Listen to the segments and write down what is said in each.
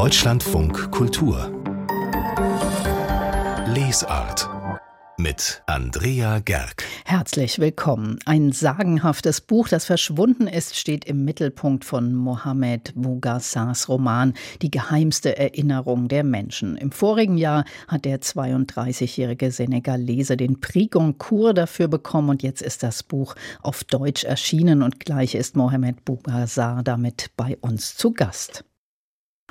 Deutschlandfunk Kultur Lesart mit Andrea Gerg. Herzlich willkommen. Ein sagenhaftes Buch, das verschwunden ist, steht im Mittelpunkt von Mohamed Bougassars Roman Die geheimste Erinnerung der Menschen. Im vorigen Jahr hat der 32-jährige Senegalese den Prix Goncourt dafür bekommen und jetzt ist das Buch auf Deutsch erschienen und gleich ist Mohamed Bougassar damit bei uns zu Gast.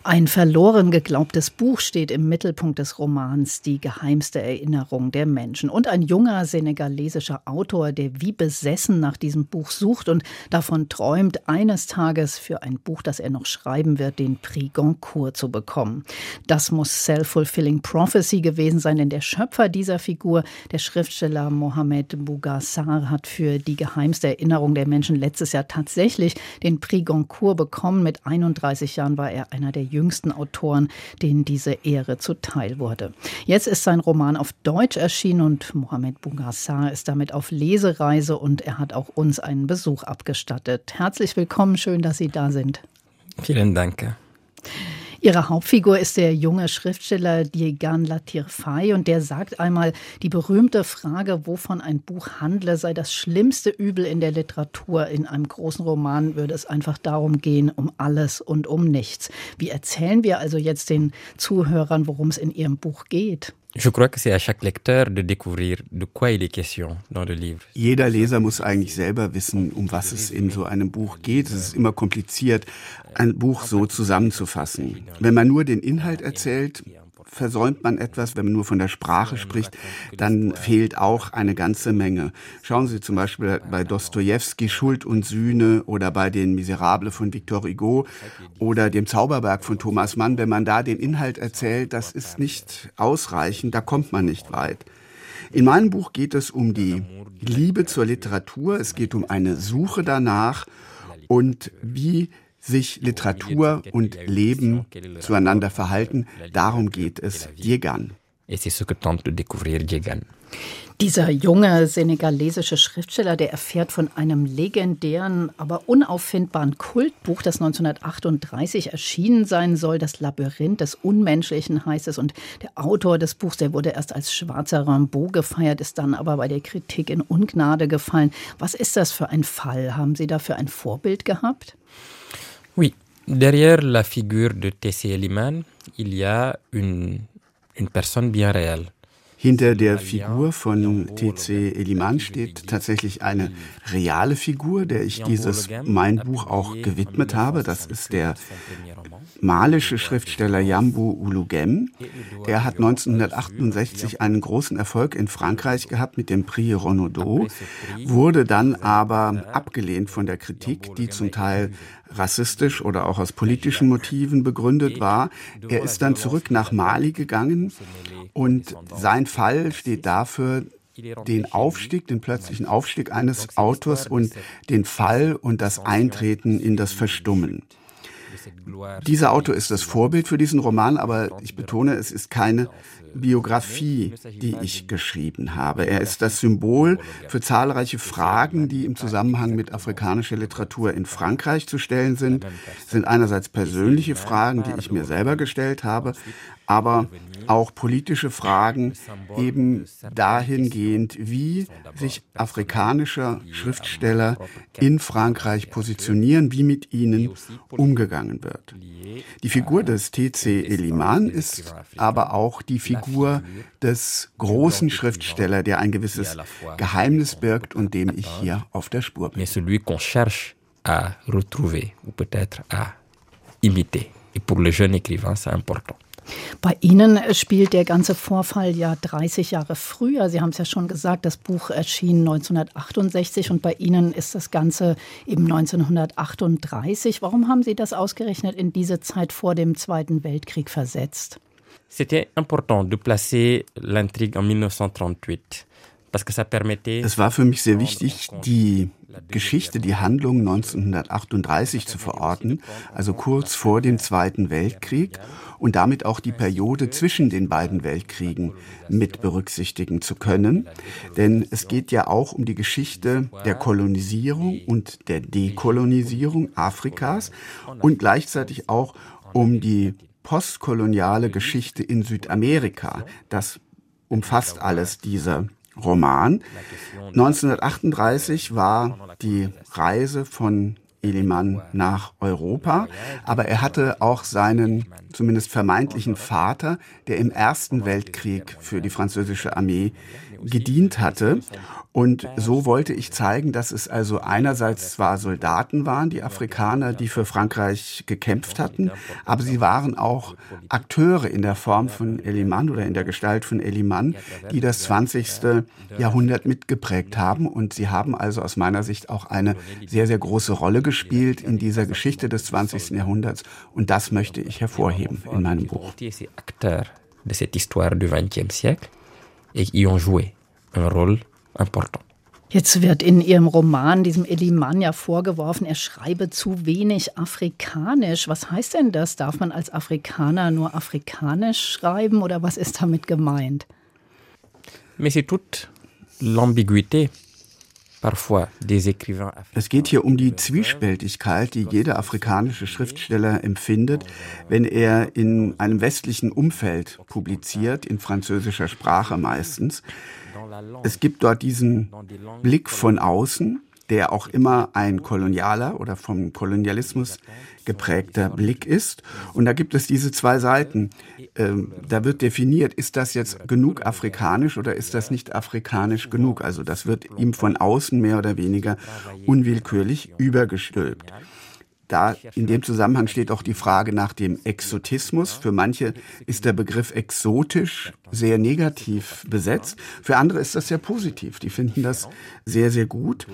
Ein verloren geglaubtes Buch steht im Mittelpunkt des Romans Die geheimste Erinnerung der Menschen. Und ein junger senegalesischer Autor, der wie besessen nach diesem Buch sucht und davon träumt, eines Tages für ein Buch, das er noch schreiben wird, den Prix Goncourt zu bekommen. Das muss Self-Fulfilling Prophecy gewesen sein, denn der Schöpfer dieser Figur, der Schriftsteller Mohamed Bougassar, hat für Die geheimste Erinnerung der Menschen letztes Jahr tatsächlich den Prix Goncourt bekommen. Mit 31 Jahren war er einer der jüngsten Autoren, denen diese Ehre zuteil wurde. Jetzt ist sein Roman auf Deutsch erschienen und Mohamed Bougassar ist damit auf Lesereise und er hat auch uns einen Besuch abgestattet. Herzlich willkommen, schön, dass Sie da sind. Vielen Dank. Ihre Hauptfigur ist der junge Schriftsteller Diegan Latirfai und der sagt einmal, die berühmte Frage, wovon ein Buch handle, sei das schlimmste Übel in der Literatur. In einem großen Roman würde es einfach darum gehen, um alles und um nichts. Wie erzählen wir also jetzt den Zuhörern, worum es in Ihrem Buch geht? Je crois que c'est à chaque lecteur de découvrir de quoi il est question dans le livre. Jeder Leser muss eigentlich selber wissen, um was es in so einem Buch geht. Es ist immer kompliziert, ein Buch so zusammenzufassen. Wenn man nur den Inhalt erzählt, versäumt man etwas, wenn man nur von der Sprache spricht, dann fehlt auch eine ganze Menge. Schauen Sie zum Beispiel bei Dostoevsky Schuld und Sühne oder bei den Miserable von Victor Hugo oder dem Zauberberg von Thomas Mann. Wenn man da den Inhalt erzählt, das ist nicht ausreichend, da kommt man nicht weit. In meinem Buch geht es um die Liebe zur Literatur, es geht um eine Suche danach und wie sich Literatur und Leben zueinander verhalten. Darum geht es Diegan. Dieser junge senegalesische Schriftsteller, der erfährt von einem legendären, aber unauffindbaren Kultbuch, das 1938 erschienen sein soll. Das Labyrinth des Unmenschlichen heißt es. Und der Autor des Buchs, der wurde erst als schwarzer Rimbaud gefeiert, ist dann aber bei der Kritik in Ungnade gefallen. Was ist das für ein Fall? Haben Sie dafür ein Vorbild gehabt? Oui, derrière la figure de T.C. Eliman, il y a une, une personne bien réelle. Hinter der Figur von T.C. Eliman steht tatsächlich eine reale Figur, der ich dieses mein Buch auch gewidmet habe. Das ist der malische Schriftsteller Yambu Ulugem. Er hat 1968 einen großen Erfolg in Frankreich gehabt mit dem Prix Renaudot, wurde dann aber abgelehnt von der Kritik, die zum Teil rassistisch oder auch aus politischen Motiven begründet war. Er ist dann zurück nach Mali gegangen und sein Fall steht dafür, den Aufstieg, den plötzlichen Aufstieg eines Autors und den Fall und das Eintreten in das Verstummen. Dieser Autor ist das Vorbild für diesen Roman, aber ich betone, es ist keine Biografie, die ich geschrieben habe. Er ist das Symbol für zahlreiche Fragen, die im Zusammenhang mit afrikanischer Literatur in Frankreich zu stellen sind. Es sind einerseits persönliche Fragen, die ich mir selber gestellt habe, aber auch politische Fragen eben dahingehend, wie sich afrikanische Schriftsteller in Frankreich positionieren, wie mit ihnen umgegangen wird. Die Figur des T.C. Eliman ist aber auch die Figur des großen Schriftstellers, der ein gewisses Geheimnis birgt und dem ich hier auf der Spur bin. à retrouver ou peut-être à imiter. Et pour le jeune écrivain, c'est important. Bei Ihnen spielt der ganze Vorfall ja 30 Jahre früher. Sie haben es ja schon gesagt, das Buch erschien 1968 und bei Ihnen ist das Ganze eben 1938. Warum haben Sie das ausgerechnet in diese Zeit vor dem Zweiten Weltkrieg versetzt? C'était important de placer l'intrigue en 1938. Es war für mich sehr wichtig, die Geschichte, die Handlung 1938 zu verorten, also kurz vor dem Zweiten Weltkrieg und damit auch die Periode zwischen den beiden Weltkriegen mit berücksichtigen zu können. Denn es geht ja auch um die Geschichte der Kolonisierung und der Dekolonisierung Afrikas und gleichzeitig auch um die postkoloniale Geschichte in Südamerika. Das umfasst alles dieser Roman. 1938 war die Reise von Eliman nach Europa, aber er hatte auch seinen zumindest vermeintlichen Vater, der im Ersten Weltkrieg für die französische Armee gedient hatte. Und so wollte ich zeigen, dass es also einerseits zwar Soldaten waren, die Afrikaner, die für Frankreich gekämpft hatten, aber sie waren auch Akteure in der Form von Eliman oder in der Gestalt von Eliman, die das 20. Jahrhundert mitgeprägt haben. Und sie haben also aus meiner Sicht auch eine sehr, sehr große Rolle gespielt in dieser Geschichte des 20. Jahrhunderts. Und das möchte ich hervorheben in meinem Buch. cette histoire du XXe siècle y ont joué un rôle important. Jetzt wird in Ihrem Roman diesem Eliman ja vorgeworfen, er schreibe zu wenig afrikanisch. Was heißt denn das? Darf man als Afrikaner nur afrikanisch schreiben oder was ist damit gemeint? Mais c'est toute l'ambiguïté es geht hier um die Zwiespältigkeit, die jeder afrikanische Schriftsteller empfindet, wenn er in einem westlichen Umfeld publiziert, in französischer Sprache meistens. Es gibt dort diesen Blick von außen, der auch immer ein kolonialer oder vom Kolonialismus geprägter Blick ist. Und da gibt es diese zwei Seiten. Ähm, da wird definiert, ist das jetzt genug afrikanisch oder ist das nicht afrikanisch genug? Also das wird ihm von außen mehr oder weniger unwillkürlich übergestülpt. Da in dem Zusammenhang steht auch die Frage nach dem Exotismus. Für manche ist der Begriff exotisch sehr negativ besetzt. Für andere ist das sehr positiv. Die finden das sehr, sehr gut.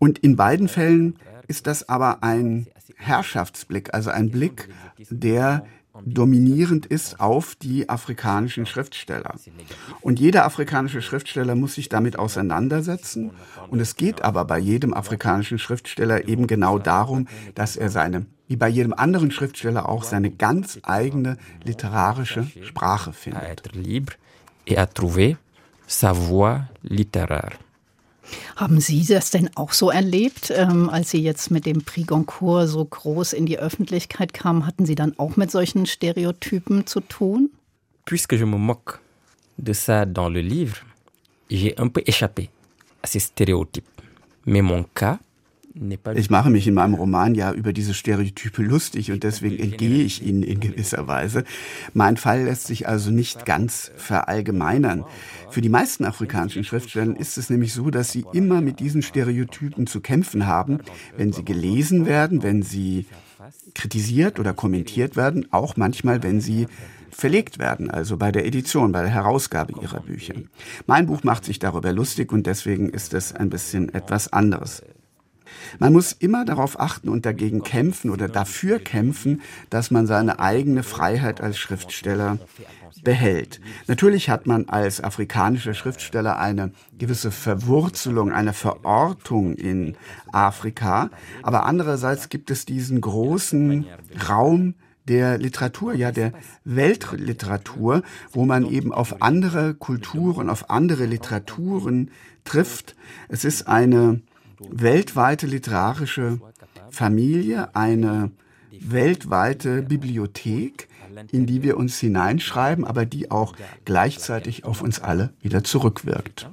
Und in beiden Fällen ist das aber ein Herrschaftsblick, also ein Blick, der dominierend ist auf die afrikanischen Schriftsteller. Und jeder afrikanische Schriftsteller muss sich damit auseinandersetzen. Und es geht aber bei jedem afrikanischen Schriftsteller eben genau darum, dass er seine, wie bei jedem anderen Schriftsteller auch, seine ganz eigene literarische Sprache findet. Haben Sie das denn auch so erlebt, ähm, als Sie jetzt mit dem Prix Goncourt so groß in die Öffentlichkeit kamen? Hatten Sie dann auch mit solchen Stereotypen zu tun? Puisque je me moque de ça dans le livre, j'ai un peu échappé à ces stéréotypes. Mais mon cas ich mache mich in meinem Roman ja über diese Stereotype lustig und deswegen entgehe ich ihnen in gewisser Weise. Mein Fall lässt sich also nicht ganz verallgemeinern. Für die meisten afrikanischen Schriftsteller ist es nämlich so, dass sie immer mit diesen Stereotypen zu kämpfen haben, wenn sie gelesen werden, wenn sie kritisiert oder kommentiert werden, auch manchmal, wenn sie verlegt werden, also bei der Edition, bei der Herausgabe ihrer Bücher. Mein Buch macht sich darüber lustig und deswegen ist es ein bisschen etwas anderes. Man muss immer darauf achten und dagegen kämpfen oder dafür kämpfen, dass man seine eigene Freiheit als Schriftsteller behält. Natürlich hat man als afrikanischer Schriftsteller eine gewisse Verwurzelung, eine Verortung in Afrika, aber andererseits gibt es diesen großen Raum der Literatur, ja der Weltliteratur, wo man eben auf andere Kulturen, auf andere Literaturen trifft. Es ist eine weltweite literarische Familie, eine weltweite Bibliothek, in die wir uns hineinschreiben, aber die auch gleichzeitig auf uns alle wieder zurückwirkt.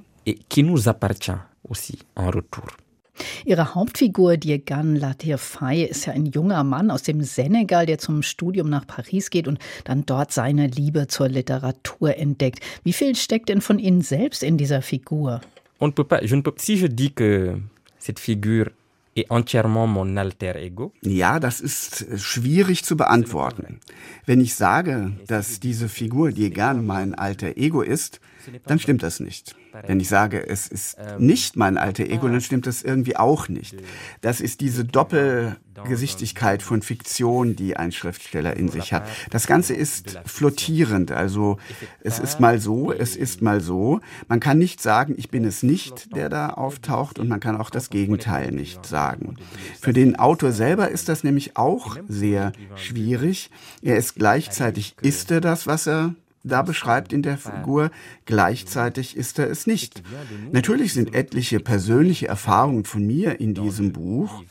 Ihre Hauptfigur Diegan Latirfay ist ja ein junger Mann aus dem Senegal, der zum Studium nach Paris geht und dann dort seine Liebe zur Literatur entdeckt. Wie viel steckt denn von Ihnen selbst in dieser Figur? On peut pas, je ne peux, si je dis que cette figure est entièrement mon alter ego? Ja, das ist schwierig zu beantworten. Wenn ich sage, dass diese Figur Diegan mein alter Ego ist, dann stimmt das nicht. Wenn ich sage, es ist nicht mein alter Ego, dann stimmt das irgendwie auch nicht. Das ist diese Doppelgesichtigkeit von Fiktion, die ein Schriftsteller in sich hat. Das Ganze ist flottierend, also es ist mal so, es ist mal so. Man kann nicht sagen, ich bin es nicht, der da auftaucht und man kann auch das Gegenteil nicht sagen. Für den Autor selber ist das nämlich auch sehr schwierig. Er ist gleichzeitig, ist er das, was er da beschreibt in der Figur, gleichzeitig ist er es nicht. Natürlich sind etliche persönliche Erfahrungen von mir in diesem Buch,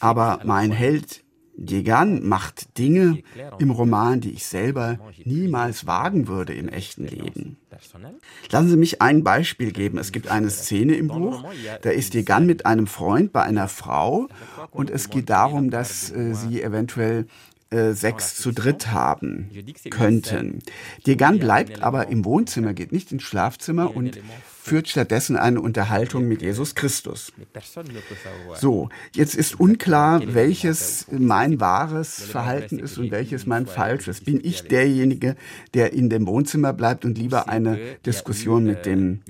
aber mein Held Degan macht Dinge im Roman, die ich selber niemals wagen würde im echten Leben. Lassen Sie mich ein Beispiel geben. Es gibt eine Szene im Buch, da ist Degan mit einem Freund bei einer Frau und es geht darum, dass äh, sie eventuell äh, Sex zu dritt haben könnten. Degan bleibt aber im Wohnzimmer, geht nicht ins Schlafzimmer und führt stattdessen eine Unterhaltung mit Jesus Christus. So, jetzt ist unklar, welches mein wahres Verhalten ist und welches mein falsches. Bin ich derjenige, der in dem Wohnzimmer bleibt und lieber eine Diskussion mit dem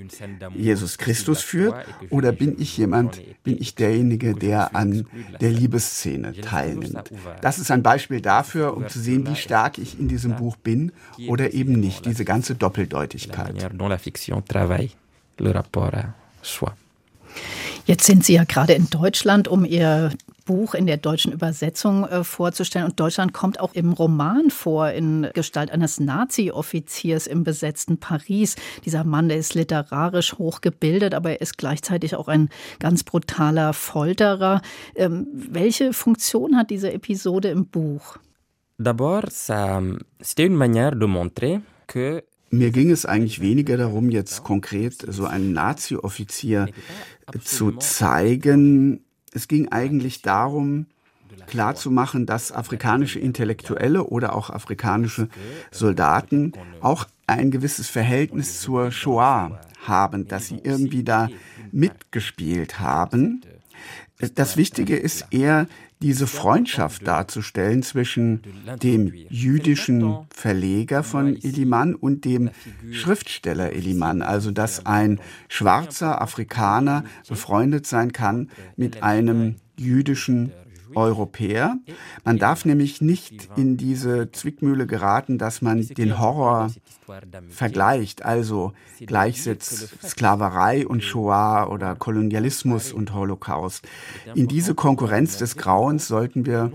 Jesus Christus führt? Oder bin ich jemand, bin ich derjenige, der an der Liebesszene teilnimmt? Das ist ein Beispiel dafür, um zu sehen, wie stark ich in diesem Buch bin oder eben nicht, diese ganze Doppeldeutigkeit le rapport à soi. Jetzt sind Sie ja gerade in Deutschland, um Ihr Buch in der deutschen Übersetzung äh, vorzustellen. Und Deutschland kommt auch im Roman vor in Gestalt eines Nazi-Offiziers im besetzten Paris. Dieser Mann, der ist literarisch hochgebildet, aber er ist gleichzeitig auch ein ganz brutaler Folterer. Ähm, welche Funktion hat diese Episode im Buch? D'abord, c'était une manière de montrer que mir ging es eigentlich weniger darum, jetzt konkret so einen Nazi-Offizier zu zeigen. Es ging eigentlich darum, klarzumachen, dass afrikanische Intellektuelle oder auch afrikanische Soldaten auch ein gewisses Verhältnis zur Shoah haben, dass sie irgendwie da mitgespielt haben. Das Wichtige ist eher, diese Freundschaft darzustellen zwischen dem jüdischen Verleger von Eliman und dem Schriftsteller Eliman. Also, dass ein schwarzer Afrikaner befreundet sein kann mit einem jüdischen Europäer. Man darf nämlich nicht in diese Zwickmühle geraten, dass man den Horror vergleicht, also gleichsetzt Sklaverei und Shoah oder Kolonialismus und Holocaust. In diese Konkurrenz des Grauens sollten wir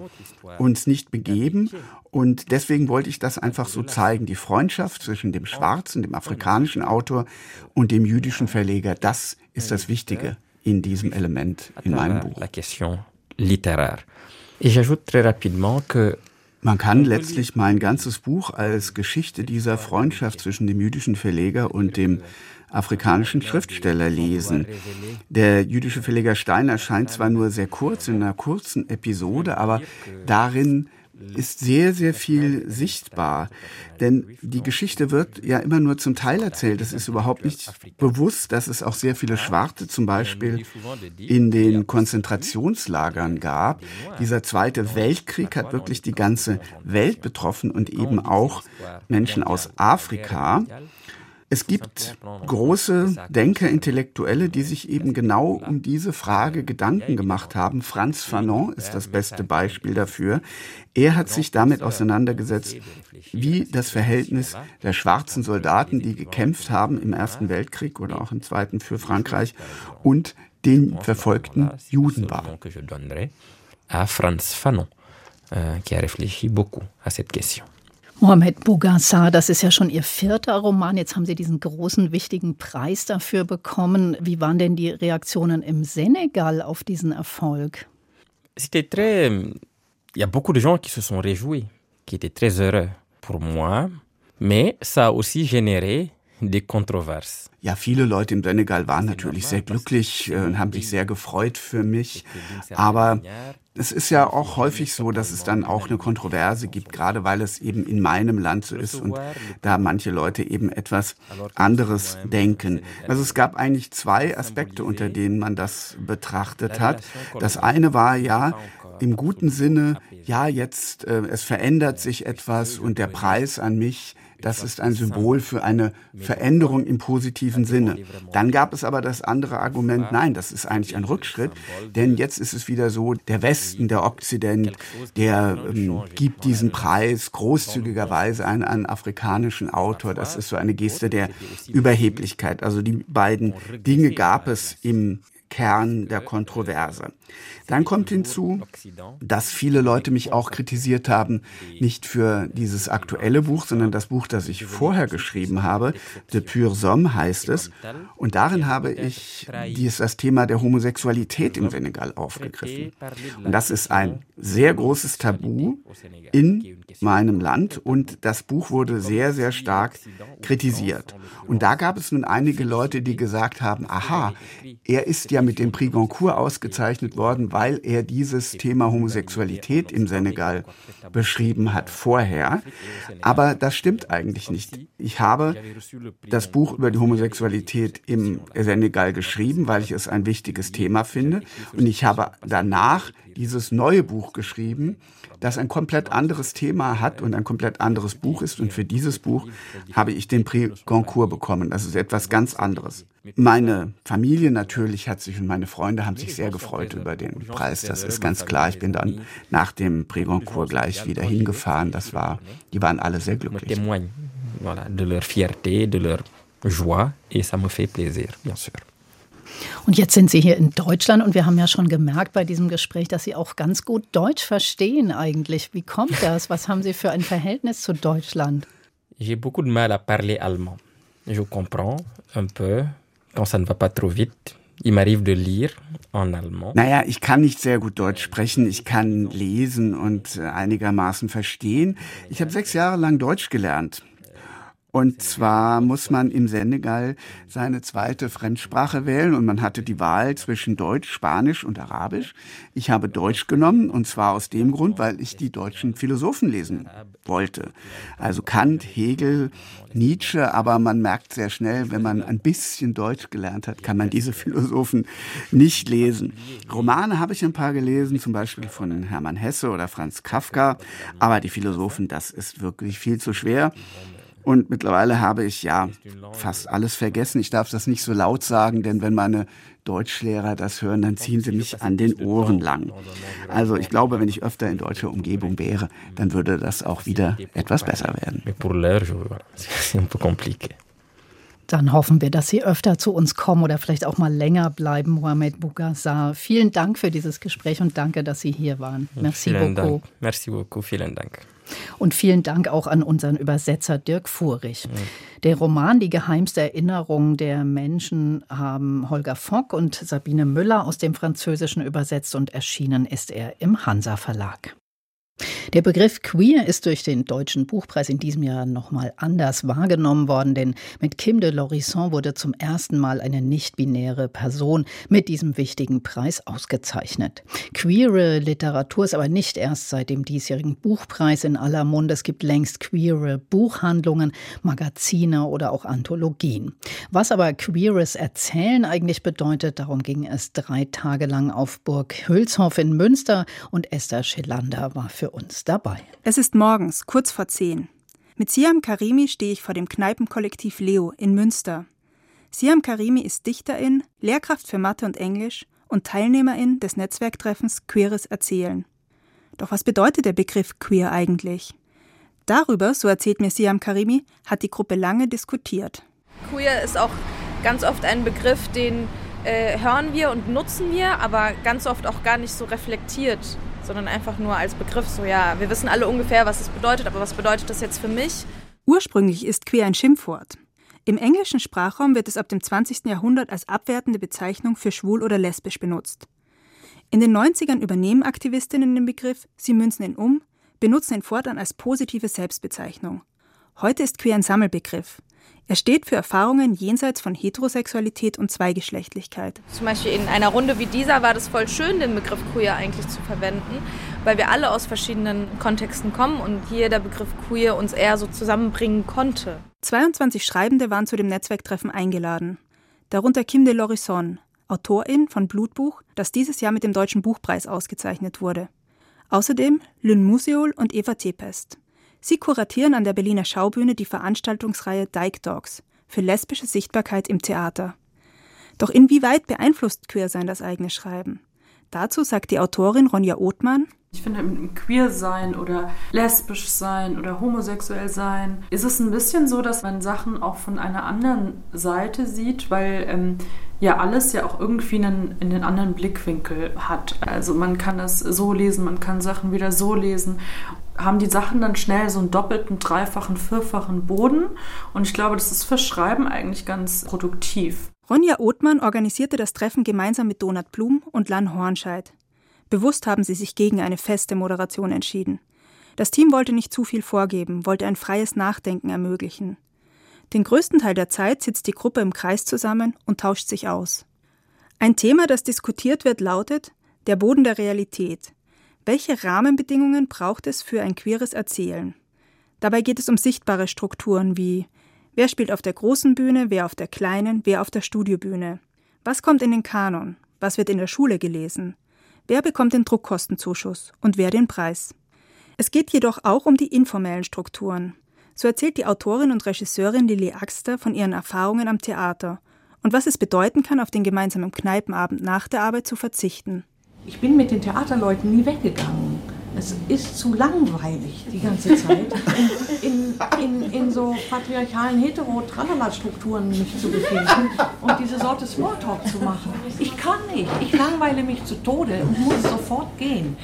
uns nicht begeben und deswegen wollte ich das einfach so zeigen. Die Freundschaft zwischen dem schwarzen, dem afrikanischen Autor und dem jüdischen Verleger, das ist das Wichtige in diesem Element in meinem Buch littéraire. Et j'ajoute très rapidement que man kann letztlich mein ganzes Buch als Geschichte dieser Freundschaft zwischen dem jüdischen Verleger und dem afrikanischen Schriftsteller lesen. Der jüdische Verleger Stein erscheint zwar nur sehr kurz in einer kurzen Episode, aber darin ist sehr, sehr viel sichtbar. Denn die Geschichte wird ja immer nur zum Teil erzählt. Es ist überhaupt nicht bewusst, dass es auch sehr viele Schwarze zum Beispiel in den Konzentrationslagern gab. Dieser Zweite Weltkrieg hat wirklich die ganze Welt betroffen und eben auch Menschen aus Afrika. Es gibt große Denker, Intellektuelle, die sich eben genau um diese Frage Gedanken gemacht haben. Franz Fanon ist das beste Beispiel dafür. Er hat sich damit auseinandergesetzt, wie das Verhältnis der schwarzen Soldaten, die gekämpft haben im Ersten Weltkrieg oder auch im Zweiten für Frankreich, und den verfolgten Juden war. Franz Fanon, euh, qui a réfléchi beaucoup à cette question. Mohamed Bougassar, das ist ja schon Ihr vierter Roman. Jetzt haben Sie diesen großen, wichtigen Preis dafür bekommen. Wie waren denn die Reaktionen im Senegal auf diesen Erfolg? C'était très. Il y a beaucoup de gens qui se sont réjouis, qui étaient très heureux pour moi, mais ça a aussi généré des controverses. Ja, viele Leute im Senegal waren natürlich sehr glücklich und haben sich sehr gefreut für mich. Aber es ist ja auch häufig so, dass es dann auch eine Kontroverse gibt, gerade weil es eben in meinem Land so ist und da manche Leute eben etwas anderes denken. Also es gab eigentlich zwei Aspekte, unter denen man das betrachtet hat. Das eine war ja im guten Sinne, ja, jetzt äh, es verändert sich etwas und der Preis an mich das ist ein Symbol für eine Veränderung im positiven Sinne. Dann gab es aber das andere Argument, nein, das ist eigentlich ein Rückschritt, denn jetzt ist es wieder so, der Westen, der Okzident, der ähm, gibt diesen Preis großzügigerweise an einen afrikanischen Autor. Das ist so eine Geste der Überheblichkeit. Also die beiden Dinge gab es im Kern der Kontroverse. Dann kommt hinzu, dass viele Leute mich auch kritisiert haben, nicht für dieses aktuelle Buch, sondern das Buch, das ich vorher geschrieben habe, De Pure Somme heißt es. Und darin habe ich dies, das Thema der Homosexualität im Senegal aufgegriffen. Und das ist ein sehr großes Tabu in meinem Land und das Buch wurde sehr, sehr stark kritisiert. Und da gab es nun einige Leute, die gesagt haben, aha, er ist ja mit dem Prix Goncourt ausgezeichnet worden, weil er dieses Thema Homosexualität im Senegal beschrieben hat vorher. Aber das stimmt eigentlich nicht. Ich habe das Buch über die Homosexualität im Senegal geschrieben, weil ich es ein wichtiges Thema finde. Und ich habe danach dieses neue Buch geschrieben, das ein komplett anderes Thema hat und ein komplett anderes Buch ist. Und für dieses Buch habe ich den Prix Goncourt bekommen. Das ist etwas ganz anderes. Meine Familie natürlich hat sich und meine Freunde haben sich sehr gefreut über den Preis. Das ist ganz klar. Ich bin dann nach dem Prix Goncourt gleich wieder hingefahren. Das war, die waren alle sehr glücklich. De leur fierté, de leur joie, et ça me fait plaisir, bien sûr. Und jetzt sind Sie hier in Deutschland und wir haben ja schon gemerkt bei diesem Gespräch, dass Sie auch ganz gut Deutsch verstehen eigentlich. Wie kommt das? Was haben Sie für ein Verhältnis zu Deutschland? J'ai beaucoup de mal à parler allemand. Je comprends un peu quand ça ne va pas trop vite. Il m'arrive de lire en allemand. Naja, ich kann nicht sehr gut Deutsch sprechen. Ich kann lesen und einigermaßen verstehen. Ich habe sechs Jahre lang Deutsch gelernt. Und zwar muss man im Senegal seine zweite Fremdsprache wählen und man hatte die Wahl zwischen Deutsch, Spanisch und Arabisch. Ich habe Deutsch genommen und zwar aus dem Grund, weil ich die deutschen Philosophen lesen wollte. Also Kant, Hegel, Nietzsche, aber man merkt sehr schnell, wenn man ein bisschen Deutsch gelernt hat, kann man diese Philosophen nicht lesen. Romane habe ich ein paar gelesen, zum Beispiel von Hermann Hesse oder Franz Kafka, aber die Philosophen, das ist wirklich viel zu schwer. Und mittlerweile habe ich ja fast alles vergessen. Ich darf das nicht so laut sagen, denn wenn meine Deutschlehrer das hören, dann ziehen sie mich an den Ohren lang. Also ich glaube, wenn ich öfter in deutscher Umgebung wäre, dann würde das auch wieder etwas besser werden. Dann hoffen wir, dass Sie öfter zu uns kommen oder vielleicht auch mal länger bleiben, Mohamed Bougassar. Vielen Dank für dieses Gespräch und danke, dass Sie hier waren. Merci vielen beaucoup. Dank. Merci beaucoup, vielen Dank. Und vielen Dank auch an unseren Übersetzer Dirk Fuhrich. Ja. Der Roman Die geheimste Erinnerung der Menschen haben Holger Fock und Sabine Müller aus dem Französischen übersetzt und erschienen ist er im Hansa Verlag. Der Begriff queer ist durch den Deutschen Buchpreis in diesem Jahr nochmal anders wahrgenommen worden, denn mit Kim de Lorisson wurde zum ersten Mal eine nicht-binäre Person mit diesem wichtigen Preis ausgezeichnet. Queere Literatur ist aber nicht erst seit dem diesjährigen Buchpreis in aller Munde. Es gibt längst queere Buchhandlungen, Magazine oder auch Anthologien. Was aber queeres Erzählen eigentlich bedeutet, darum ging es drei Tage lang auf Burg Hülshoff in Münster und Esther Schelander war für uns dabei. Es ist morgens, kurz vor zehn. Mit Siam Karimi stehe ich vor dem Kneipenkollektiv Leo in Münster. Siam Karimi ist Dichterin, Lehrkraft für Mathe und Englisch und Teilnehmerin des Netzwerktreffens Queeres Erzählen. Doch was bedeutet der Begriff queer eigentlich? Darüber, so erzählt mir Siam Karimi, hat die Gruppe lange diskutiert. Queer ist auch ganz oft ein Begriff, den äh, hören wir und nutzen wir, aber ganz oft auch gar nicht so reflektiert sondern einfach nur als Begriff. So, ja, wir wissen alle ungefähr, was es bedeutet, aber was bedeutet das jetzt für mich? Ursprünglich ist queer ein Schimpfwort. Im englischen Sprachraum wird es ab dem 20. Jahrhundert als abwertende Bezeichnung für schwul oder lesbisch benutzt. In den 90ern übernehmen Aktivistinnen den Begriff, sie münzen ihn um, benutzen ihn fortan als positive Selbstbezeichnung. Heute ist queer ein Sammelbegriff. Er steht für Erfahrungen jenseits von Heterosexualität und Zweigeschlechtlichkeit. Zum Beispiel in einer Runde wie dieser war das voll schön, den Begriff queer eigentlich zu verwenden, weil wir alle aus verschiedenen Kontexten kommen und hier der Begriff queer uns eher so zusammenbringen konnte. 22 Schreibende waren zu dem Netzwerktreffen eingeladen. Darunter Kim de Lorison, Autorin von Blutbuch, das dieses Jahr mit dem Deutschen Buchpreis ausgezeichnet wurde. Außerdem Lynn Museol und Eva Tepest. Sie kuratieren an der Berliner Schaubühne die Veranstaltungsreihe Dyke Dogs für lesbische Sichtbarkeit im Theater. Doch inwieweit beeinflusst Queersein das eigene Schreiben? Dazu sagt die Autorin Ronja Othmann, ich finde, im Queer-Sein oder lesbisch sein oder homosexuell sein ist es ein bisschen so, dass man Sachen auch von einer anderen Seite sieht, weil ähm, ja alles ja auch irgendwie einen, in anderen Blickwinkel hat. Also man kann das so lesen, man kann Sachen wieder so lesen. Haben die Sachen dann schnell so einen doppelten, dreifachen, vierfachen Boden. Und ich glaube, das ist für Schreiben eigentlich ganz produktiv. Ronja Othmann organisierte das Treffen gemeinsam mit Donat Blum und Lan Hornscheid. Bewusst haben sie sich gegen eine feste Moderation entschieden. Das Team wollte nicht zu viel vorgeben, wollte ein freies Nachdenken ermöglichen. Den größten Teil der Zeit sitzt die Gruppe im Kreis zusammen und tauscht sich aus. Ein Thema, das diskutiert wird, lautet der Boden der Realität. Welche Rahmenbedingungen braucht es für ein queeres Erzählen? Dabei geht es um sichtbare Strukturen wie wer spielt auf der großen Bühne, wer auf der kleinen, wer auf der Studiobühne. Was kommt in den Kanon? Was wird in der Schule gelesen? Wer bekommt den Druckkostenzuschuss und wer den Preis? Es geht jedoch auch um die informellen Strukturen. So erzählt die Autorin und Regisseurin Lili Axter von ihren Erfahrungen am Theater und was es bedeuten kann, auf den gemeinsamen Kneipenabend nach der Arbeit zu verzichten. Ich bin mit den Theaterleuten nie weggegangen. Es ist zu langweilig die ganze Zeit, in, in, in, in so patriarchalen hetero-tralala-Strukturen mich zu befinden und diese Sorte Smalltalk zu machen. Ich kann nicht. Ich langweile mich zu Tode und muss sofort gehen.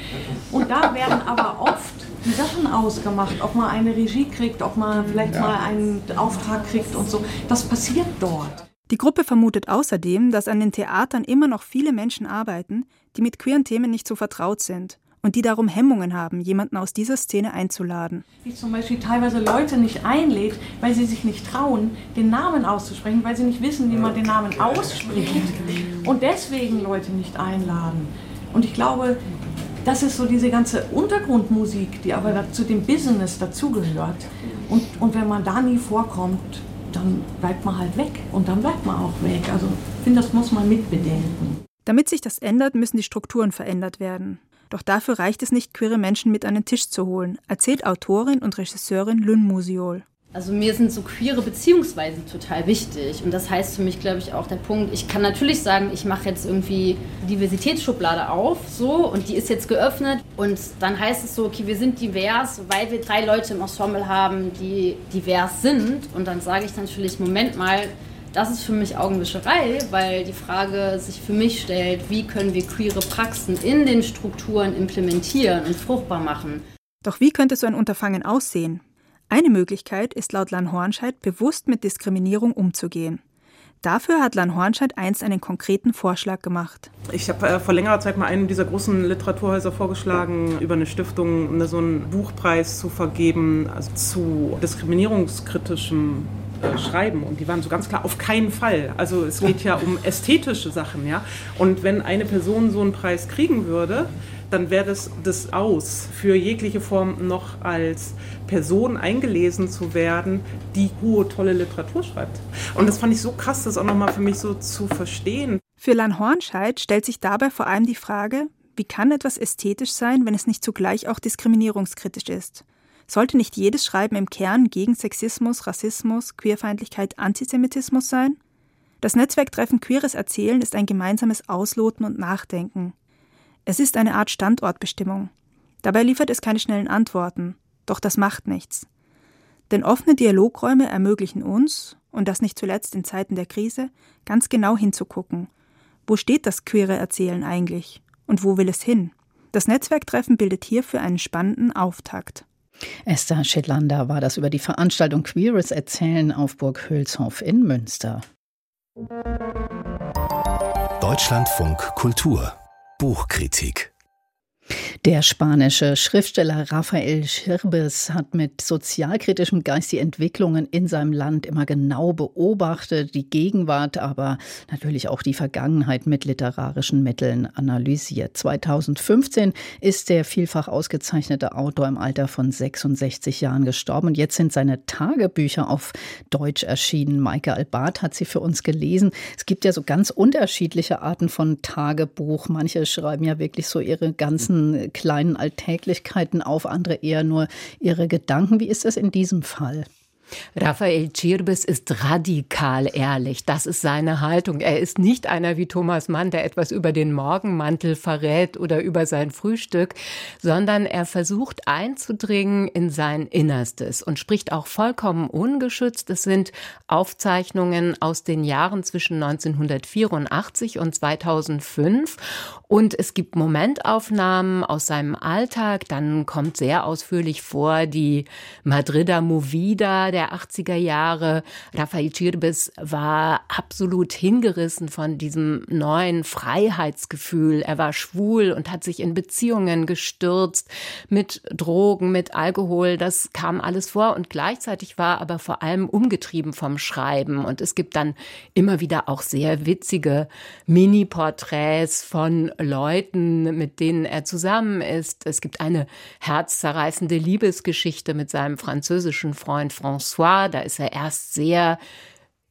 Und da werden aber oft die Sachen ausgemacht, ob man eine Regie kriegt, ob man vielleicht ja. mal einen Auftrag kriegt und so. Das passiert dort. Die Gruppe vermutet außerdem, dass an den Theatern immer noch viele Menschen arbeiten, die mit queeren Themen nicht so vertraut sind und die darum Hemmungen haben, jemanden aus dieser Szene einzuladen. Wie zum Beispiel teilweise Leute nicht einlädt, weil sie sich nicht trauen, den Namen auszusprechen, weil sie nicht wissen, wie man den Namen ausspricht und deswegen Leute nicht einladen. Und ich glaube, das ist so diese ganze Untergrundmusik, die aber zu dem Business dazugehört. Und, und wenn man da nie vorkommt, dann bleibt man halt weg. Und dann bleibt man auch weg. Also ich finde, das muss man mitbedenken. Damit sich das ändert, müssen die Strukturen verändert werden. Doch dafür reicht es nicht, queere Menschen mit an den Tisch zu holen, erzählt Autorin und Regisseurin Lynn Musiol. Also mir sind so queere Beziehungsweisen total wichtig. Und das heißt für mich, glaube ich, auch der Punkt, ich kann natürlich sagen, ich mache jetzt irgendwie Diversitätsschublade auf, so, und die ist jetzt geöffnet. Und dann heißt es so, okay, wir sind divers, weil wir drei Leute im Ensemble haben, die divers sind. Und dann sage ich natürlich, Moment mal, das ist für mich Augenwischerei, weil die Frage sich für mich stellt, wie können wir queere Praxen in den Strukturen implementieren und fruchtbar machen. Doch wie könnte so ein Unterfangen aussehen? Eine Möglichkeit ist laut Lan Hornscheid, bewusst mit Diskriminierung umzugehen. Dafür hat Lan Hornscheid einst einen konkreten Vorschlag gemacht. Ich habe äh, vor längerer Zeit mal einem dieser großen Literaturhäuser vorgeschlagen, über eine Stiftung eine, so einen Buchpreis zu vergeben also zu diskriminierungskritischem äh, schreiben. Und die waren so ganz klar auf keinen Fall. Also es geht ja um ästhetische Sachen, ja. Und wenn eine Person so einen Preis kriegen würde, dann wäre das das aus für jegliche Form noch als Person eingelesen zu werden, die hohe, tolle Literatur schreibt. Und das fand ich so krass, das auch nochmal für mich so zu verstehen. Für Lan Hornscheid stellt sich dabei vor allem die Frage, wie kann etwas ästhetisch sein, wenn es nicht zugleich auch diskriminierungskritisch ist? Sollte nicht jedes Schreiben im Kern gegen Sexismus, Rassismus, Queerfeindlichkeit, Antisemitismus sein? Das Netzwerktreffen Queeres Erzählen ist ein gemeinsames Ausloten und Nachdenken. Es ist eine Art Standortbestimmung. Dabei liefert es keine schnellen Antworten, doch das macht nichts. Denn offene Dialogräume ermöglichen uns, und das nicht zuletzt in Zeiten der Krise, ganz genau hinzugucken. Wo steht das queere Erzählen eigentlich? Und wo will es hin? Das Netzwerktreffen bildet hierfür einen spannenden Auftakt. Esther Schedlander war das über die Veranstaltung Queeres Erzählen auf Burg Hülshoff in Münster. Deutschlandfunk Kultur Buchkritik der spanische Schriftsteller Rafael Schirbes hat mit sozialkritischem Geist die Entwicklungen in seinem Land immer genau beobachtet, die Gegenwart, aber natürlich auch die Vergangenheit mit literarischen Mitteln analysiert. 2015 ist der vielfach ausgezeichnete Autor im Alter von 66 Jahren gestorben und jetzt sind seine Tagebücher auf Deutsch erschienen. Maike Albart hat sie für uns gelesen. Es gibt ja so ganz unterschiedliche Arten von Tagebuch. Manche schreiben ja wirklich so ihre ganzen kleinen Alltäglichkeiten auf, andere eher nur ihre Gedanken. Wie ist das in diesem Fall? Raphael Chirbis ist radikal ehrlich. Das ist seine Haltung. Er ist nicht einer wie Thomas Mann, der etwas über den Morgenmantel verrät oder über sein Frühstück, sondern er versucht einzudringen in sein Innerstes und spricht auch vollkommen ungeschützt. Es sind Aufzeichnungen aus den Jahren zwischen 1984 und 2005 und es gibt Momentaufnahmen aus seinem Alltag. Dann kommt sehr ausführlich vor die Madrider Movida der 80er Jahre. Rafael Chirbis war absolut hingerissen von diesem neuen Freiheitsgefühl. Er war schwul und hat sich in Beziehungen gestürzt mit Drogen, mit Alkohol. Das kam alles vor und gleichzeitig war aber vor allem umgetrieben vom Schreiben. Und es gibt dann immer wieder auch sehr witzige Mini-Porträts von Leuten, mit denen er zusammen ist. Es gibt eine herzzerreißende Liebesgeschichte mit seinem französischen Freund François. Da ist er erst sehr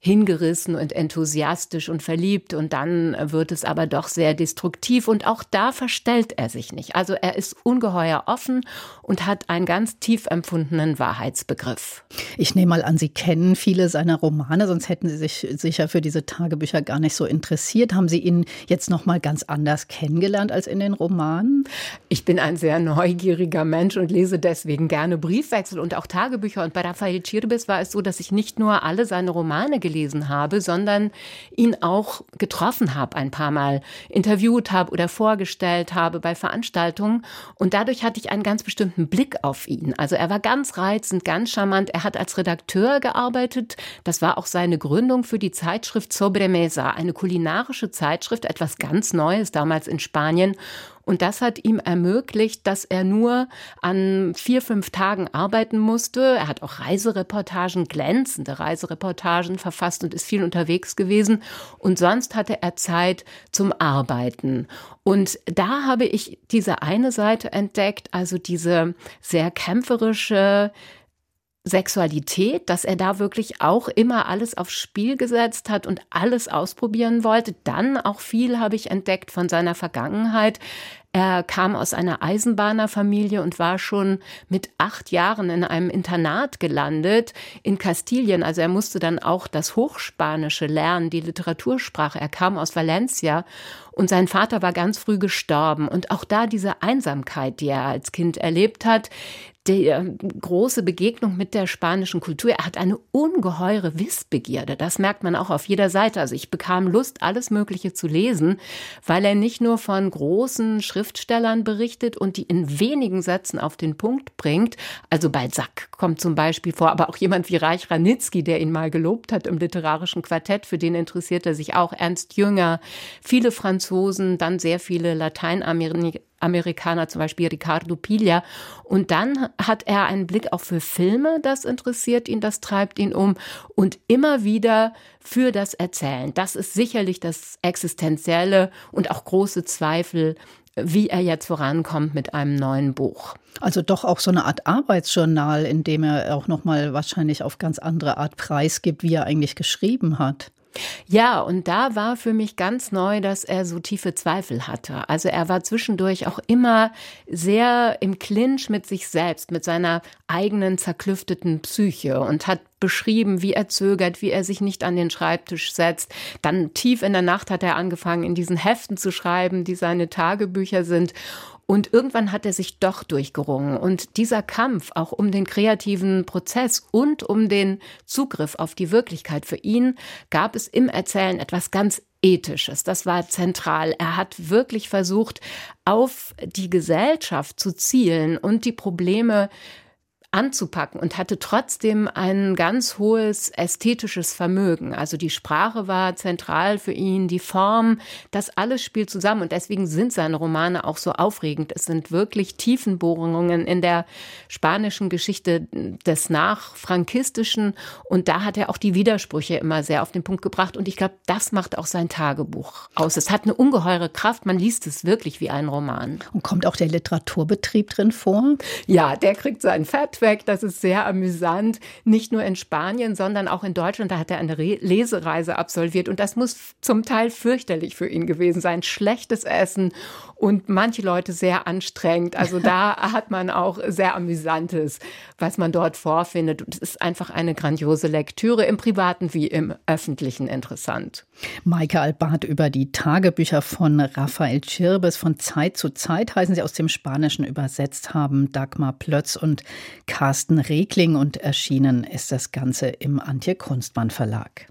hingerissen und enthusiastisch und verliebt und dann wird es aber doch sehr destruktiv und auch da verstellt er sich nicht. Also er ist ungeheuer offen und hat einen ganz tief empfundenen Wahrheitsbegriff. Ich nehme mal an, Sie kennen viele seiner Romane, sonst hätten Sie sich sicher für diese Tagebücher gar nicht so interessiert. Haben Sie ihn jetzt noch mal ganz anders kennengelernt als in den Romanen? Ich bin ein sehr neugieriger Mensch und lese deswegen gerne Briefwechsel und auch Tagebücher und bei Raphael Chirbis war es so, dass ich nicht nur alle seine Romane gelesen gelesen habe, sondern ihn auch getroffen habe, ein paar Mal interviewt habe oder vorgestellt habe bei Veranstaltungen. Und dadurch hatte ich einen ganz bestimmten Blick auf ihn. Also er war ganz reizend, ganz charmant. Er hat als Redakteur gearbeitet. Das war auch seine Gründung für die Zeitschrift Sobremesa, eine kulinarische Zeitschrift, etwas ganz Neues damals in Spanien. Und das hat ihm ermöglicht, dass er nur an vier, fünf Tagen arbeiten musste. Er hat auch Reisereportagen, glänzende Reisereportagen verfasst und ist viel unterwegs gewesen. Und sonst hatte er Zeit zum Arbeiten. Und da habe ich diese eine Seite entdeckt, also diese sehr kämpferische, Sexualität, dass er da wirklich auch immer alles aufs Spiel gesetzt hat und alles ausprobieren wollte. Dann auch viel habe ich entdeckt von seiner Vergangenheit. Er kam aus einer Eisenbahnerfamilie und war schon mit acht Jahren in einem Internat gelandet in Kastilien. Also er musste dann auch das Hochspanische lernen, die Literatursprache. Er kam aus Valencia und sein Vater war ganz früh gestorben. Und auch da diese Einsamkeit, die er als Kind erlebt hat, die ähm, große Begegnung mit der spanischen Kultur. Er hat eine ungeheure Wissbegierde. Das merkt man auch auf jeder Seite. Also ich bekam Lust, alles Mögliche zu lesen, weil er nicht nur von großen Schriftstellern berichtet und die in wenigen Sätzen auf den Punkt bringt. Also Balzac kommt zum Beispiel vor, aber auch jemand wie Reich Ranitzky, der ihn mal gelobt hat im literarischen Quartett, für den interessiert er sich auch. Ernst Jünger, viele Franzosen, dann sehr viele Lateinamerikaner Amerikaner, zum Beispiel Ricardo Piglia. Und dann hat er einen Blick auch für Filme, das interessiert ihn, das treibt ihn um. Und immer wieder für das Erzählen. Das ist sicherlich das Existenzielle und auch große Zweifel, wie er jetzt vorankommt mit einem neuen Buch. Also doch auch so eine Art Arbeitsjournal, in dem er auch noch mal wahrscheinlich auf ganz andere Art preisgibt, wie er eigentlich geschrieben hat. Ja, und da war für mich ganz neu, dass er so tiefe Zweifel hatte. Also er war zwischendurch auch immer sehr im Clinch mit sich selbst, mit seiner eigenen zerklüfteten Psyche und hat beschrieben, wie er zögert, wie er sich nicht an den Schreibtisch setzt. Dann tief in der Nacht hat er angefangen, in diesen Heften zu schreiben, die seine Tagebücher sind. Und irgendwann hat er sich doch durchgerungen. Und dieser Kampf auch um den kreativen Prozess und um den Zugriff auf die Wirklichkeit für ihn gab es im Erzählen etwas ganz Ethisches. Das war zentral. Er hat wirklich versucht, auf die Gesellschaft zu zielen und die Probleme anzupacken und hatte trotzdem ein ganz hohes ästhetisches Vermögen. Also die Sprache war zentral für ihn, die Form, das alles spielt zusammen und deswegen sind seine Romane auch so aufregend. Es sind wirklich Tiefenbohrungen in der spanischen Geschichte des Nachfrankistischen und da hat er auch die Widersprüche immer sehr auf den Punkt gebracht und ich glaube, das macht auch sein Tagebuch aus. Es hat eine ungeheure Kraft, man liest es wirklich wie ein Roman. Und kommt auch der Literaturbetrieb drin vor? Ja, der kriegt sein Fett weg. Das ist sehr amüsant. Nicht nur in Spanien, sondern auch in Deutschland. Da hat er eine Re Lesereise absolviert. Und das muss zum Teil fürchterlich für ihn gewesen sein. Schlechtes Essen und manche Leute sehr anstrengend. Also da hat man auch sehr Amüsantes, was man dort vorfindet. Und es ist einfach eine grandiose Lektüre, im Privaten wie im Öffentlichen interessant. Maike Albart über die Tagebücher von Raphael Chirbes von Zeit zu Zeit heißen sie aus dem Spanischen übersetzt haben Dagmar Plötz und Carsten Regling und erschienen ist das Ganze im Antje Kunstmann Verlag.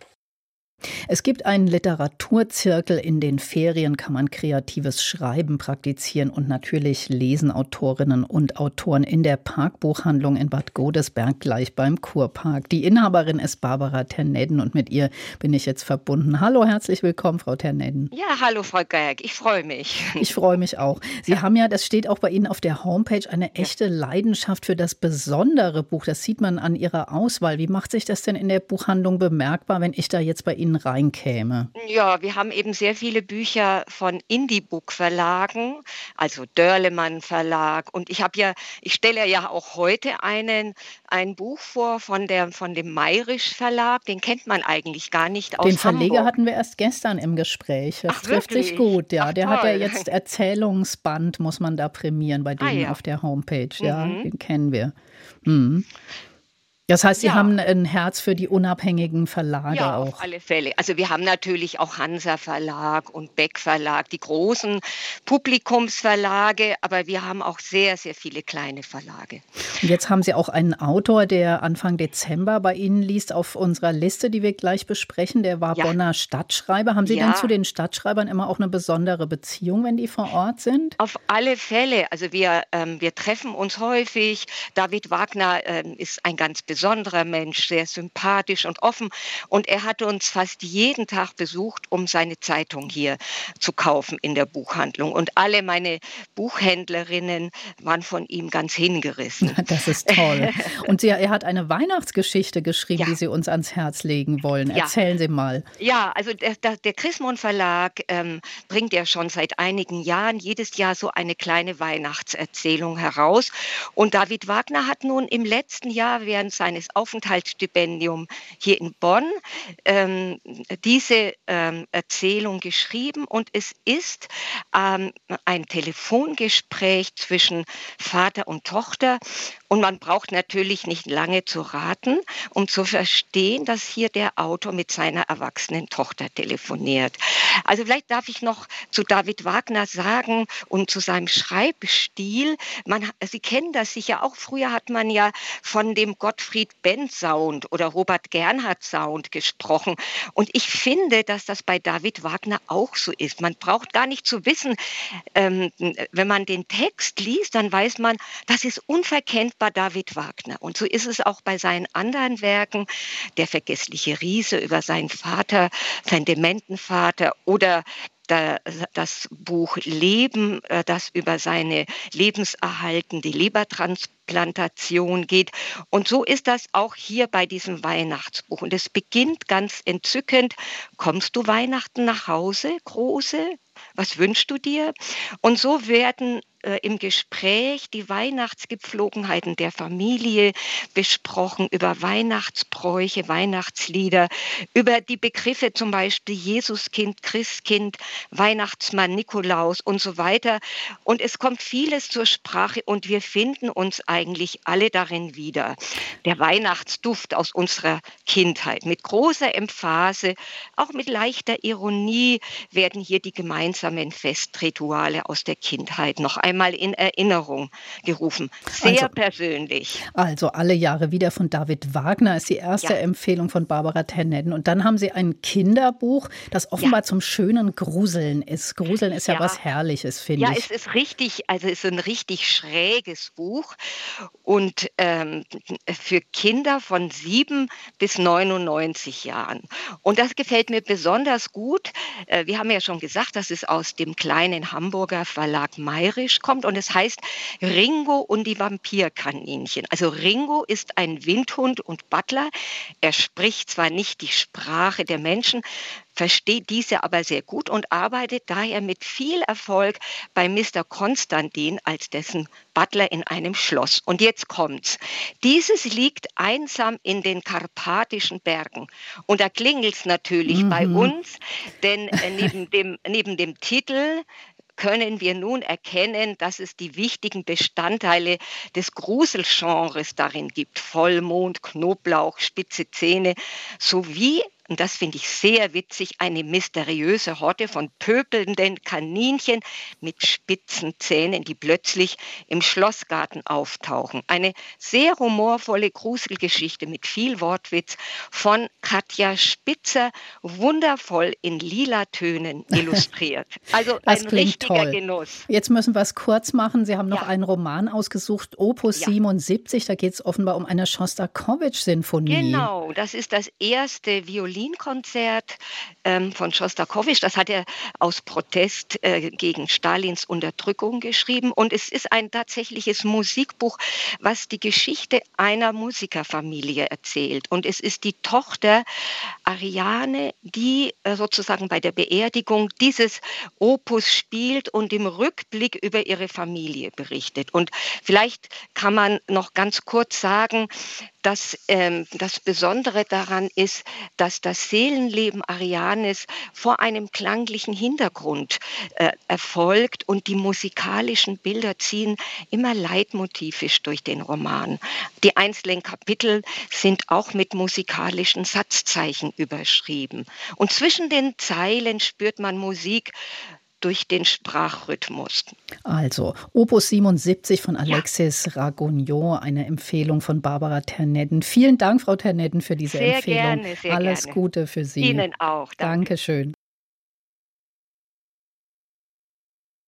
Es gibt einen Literaturzirkel. In den Ferien kann man kreatives Schreiben praktizieren und natürlich lesen Autorinnen und Autoren in der Parkbuchhandlung in Bad Godesberg gleich beim Kurpark. Die Inhaberin ist Barbara Ternedden und mit ihr bin ich jetzt verbunden. Hallo, herzlich willkommen, Frau Ternedden. Ja, hallo, Frau Geig. Ich freue mich. Ich freue mich auch. Sie ja. haben ja, das steht auch bei Ihnen auf der Homepage, eine echte. Leidenschaft für das besondere Buch. Das sieht man an Ihrer Auswahl. Wie macht sich das denn in der Buchhandlung bemerkbar, wenn ich da jetzt bei Ihnen Ihnen reinkäme? Ja, wir haben eben sehr viele Bücher von Indie-Book-Verlagen, also Dörlemann Verlag. Und ich habe ja, ich stelle ja auch heute einen, ein Buch vor von, der, von dem Mayrisch Verlag. Den kennt man eigentlich gar nicht aus Den Verleger Hamburg. hatten wir erst gestern im Gespräch. Das Ach, trifft wirklich? sich gut, ja. Ach, der hat ja toll. jetzt Erzählungsband, muss man da prämieren bei denen Ah, ja. auf der Homepage. Ja, Mhm. den kennen wir. Mhm. Das heißt, Sie Ja. haben ein Herz für die unabhängigen Verlage Ja, auch. auf alle Fälle. Also wir haben natürlich auch Hansa Verlag und Beck Verlag, die großen Publikumsverlage, aber wir haben auch sehr, sehr viele kleine Verlage. Und jetzt haben Sie auch einen Autor, der Anfang Dezember bei Ihnen liest auf unserer Liste, die wir gleich besprechen. Der war Ja. Bonner Stadtschreiber. Haben Sie denn zu den Stadtschreibern immer auch eine besondere Beziehung, wenn die vor Ort sind? Auf alle Fälle. Also wir, ähm, wir treffen uns häufig. David Wagner ähm, ist ein ganz besonderer Mensch, sehr sympathisch und offen. Und er hat uns fast jeden Tag besucht, um seine Zeitung hier zu kaufen in der Buchhandlung. Und alle meine Buchhändlerinnen waren von ihm ganz hingerissen. Das ist toll. Und Sie, er hat eine Weihnachtsgeschichte geschrieben, Ja. die Sie uns ans Herz legen wollen. Ja. Erzählen Sie mal. Ja, also der, der, der Chrismon Verlag ähm, bringt ja schon seit einigen Jahren jedes Jahr so eine kleine Weihnachtserzählung heraus. Und David Wagner hat nun im letzten Jahr während seines Aufenthaltsstipendiums hier in Bonn ähm, diese ähm, Erzählung geschrieben. Und es ist ähm, ein Telefongespräch zwischen Vater und Tochter. Und man braucht natürlich nicht lange zu raten, um zu verstehen, dass hier der Autor mit seiner erwachsenen Tochter telefoniert. Also vielleicht darf ich noch zu David Wagner sagen und zu seinem Schreibstil. Man, Sie kennen das sicher auch. Früher hat man ja von dem Gottfried Benz Sound oder Robert Gernhardt Sound gesprochen. Und ich finde, dass das bei David Wagner auch so ist. Man braucht gar nicht zu wissen, ähm, wenn man den Text liest, dann weiß man, das ist unverkennbar David Wagner. Und so ist es auch bei seinen anderen Werken, Der vergessliche Riese über seinen Vater, sein Dementenvater oder da- das Buch Leben, äh, das über seine lebenserhaltende Lebertransplantation geht. Und so ist das auch hier bei diesem Weihnachtsbuch. Und es beginnt ganz entzückend. Kommst du Weihnachten nach Hause, Große? Was wünschst du dir? Und so werden äh, im Gespräch die Weihnachtsgepflogenheiten der Familie besprochen, über Weihnachtsbräuche, Weihnachtslieder, über die Begriffe zum Beispiel Jesuskind, Christkind, Weihnachtsmann, Nikolaus und so weiter. Und es kommt vieles zur Sprache und wir finden uns eigentlich alle darin wieder. Der Weihnachtsduft aus unserer Kindheit. Mit großer Emphase, auch mit leichter Ironie werden hier die gemeinsamen Festrituale aus der Kindheit noch einmal in Erinnerung gerufen. Sehr Also- persönlich. Also alle Jahre wieder von David Wagner ist die erste Ja. Empfehlung von Barbara Tenneden. Und dann haben Sie ein Kinderbuch, das offenbar zum schönen Gruseln ist. Gruseln ist ja, Ja. was Herrliches, finde Ja, ich. es ist richtig, also es ist ein richtig schräges Buch und ähm, für Kinder von sieben bis 99 Jahren. Und das gefällt mir besonders gut. Äh, wir haben ja schon gesagt, das ist aus dem kleinen Hamburger Verlag Mayrisch rauskommt und es heißt Ringo und die Vampirkaninchen. Also Ringo ist ein Windhund und Butler. Er spricht zwar nicht die Sprache der Menschen, versteht diese aber sehr gut und arbeitet daher mit viel Erfolg bei Mr. Konstantin als dessen Butler in einem Schloss. Und jetzt kommt's. Dieses liegt einsam in den karpatischen Bergen. Und da klingelt's natürlich mhm. bei uns, denn äh, neben, dem, neben dem Titel können wir nun erkennen, dass es die wichtigen Bestandteile des Gruselgenres darin gibt. Vollmond, Knoblauch, spitze Zähne sowie und das finde ich sehr witzig, eine mysteriöse Horde von pöbelnden Kaninchen mit spitzen Zähnen, die plötzlich im Schlossgarten auftauchen. Eine sehr humorvolle Gruselgeschichte mit viel Wortwitz von Katja Spitzer, wundervoll in lila Tönen illustriert. Also das ein richtiger toll. Genuss. Jetzt müssen wir es kurz machen. Sie haben noch ja. einen Roman ausgesucht, Opus ja. 77. Da geht es offenbar um eine Schostakowitsch-Sinfonie. Genau, das ist das erste Violin Violinkonzert ähm, von Schostakowitsch. Das hat er aus Protest äh, gegen Stalins Unterdrückung geschrieben. Und es ist ein tatsächliches Musikbuch, was die Geschichte einer Musikerfamilie erzählt. Und es ist die Tochter Ariane, die äh, sozusagen bei der Beerdigung dieses Opus spielt und im Rückblick über ihre Familie berichtet. Und vielleicht kann man noch ganz kurz sagen, dass ähm, das Besondere daran ist, dass das Seelenleben Arianes vor einem klanglichen Hintergrund äh, erfolgt und die musikalischen Bilder ziehen immer leitmotivisch durch den Roman. Die einzelnen Kapitel sind auch mit musikalischen Satzzeichen überschrieben. Und zwischen den Zeilen spürt man Musik durch den Sprachrhythmus. Also, Opus 77 von Alexis ja. Ragognon, eine Empfehlung von Barbara Ternetten. Vielen Dank, Frau Ternetten, für diese sehr Empfehlung. Gerne, sehr Alles gerne. Gute für Sie. Ihnen auch. Danke. Dankeschön.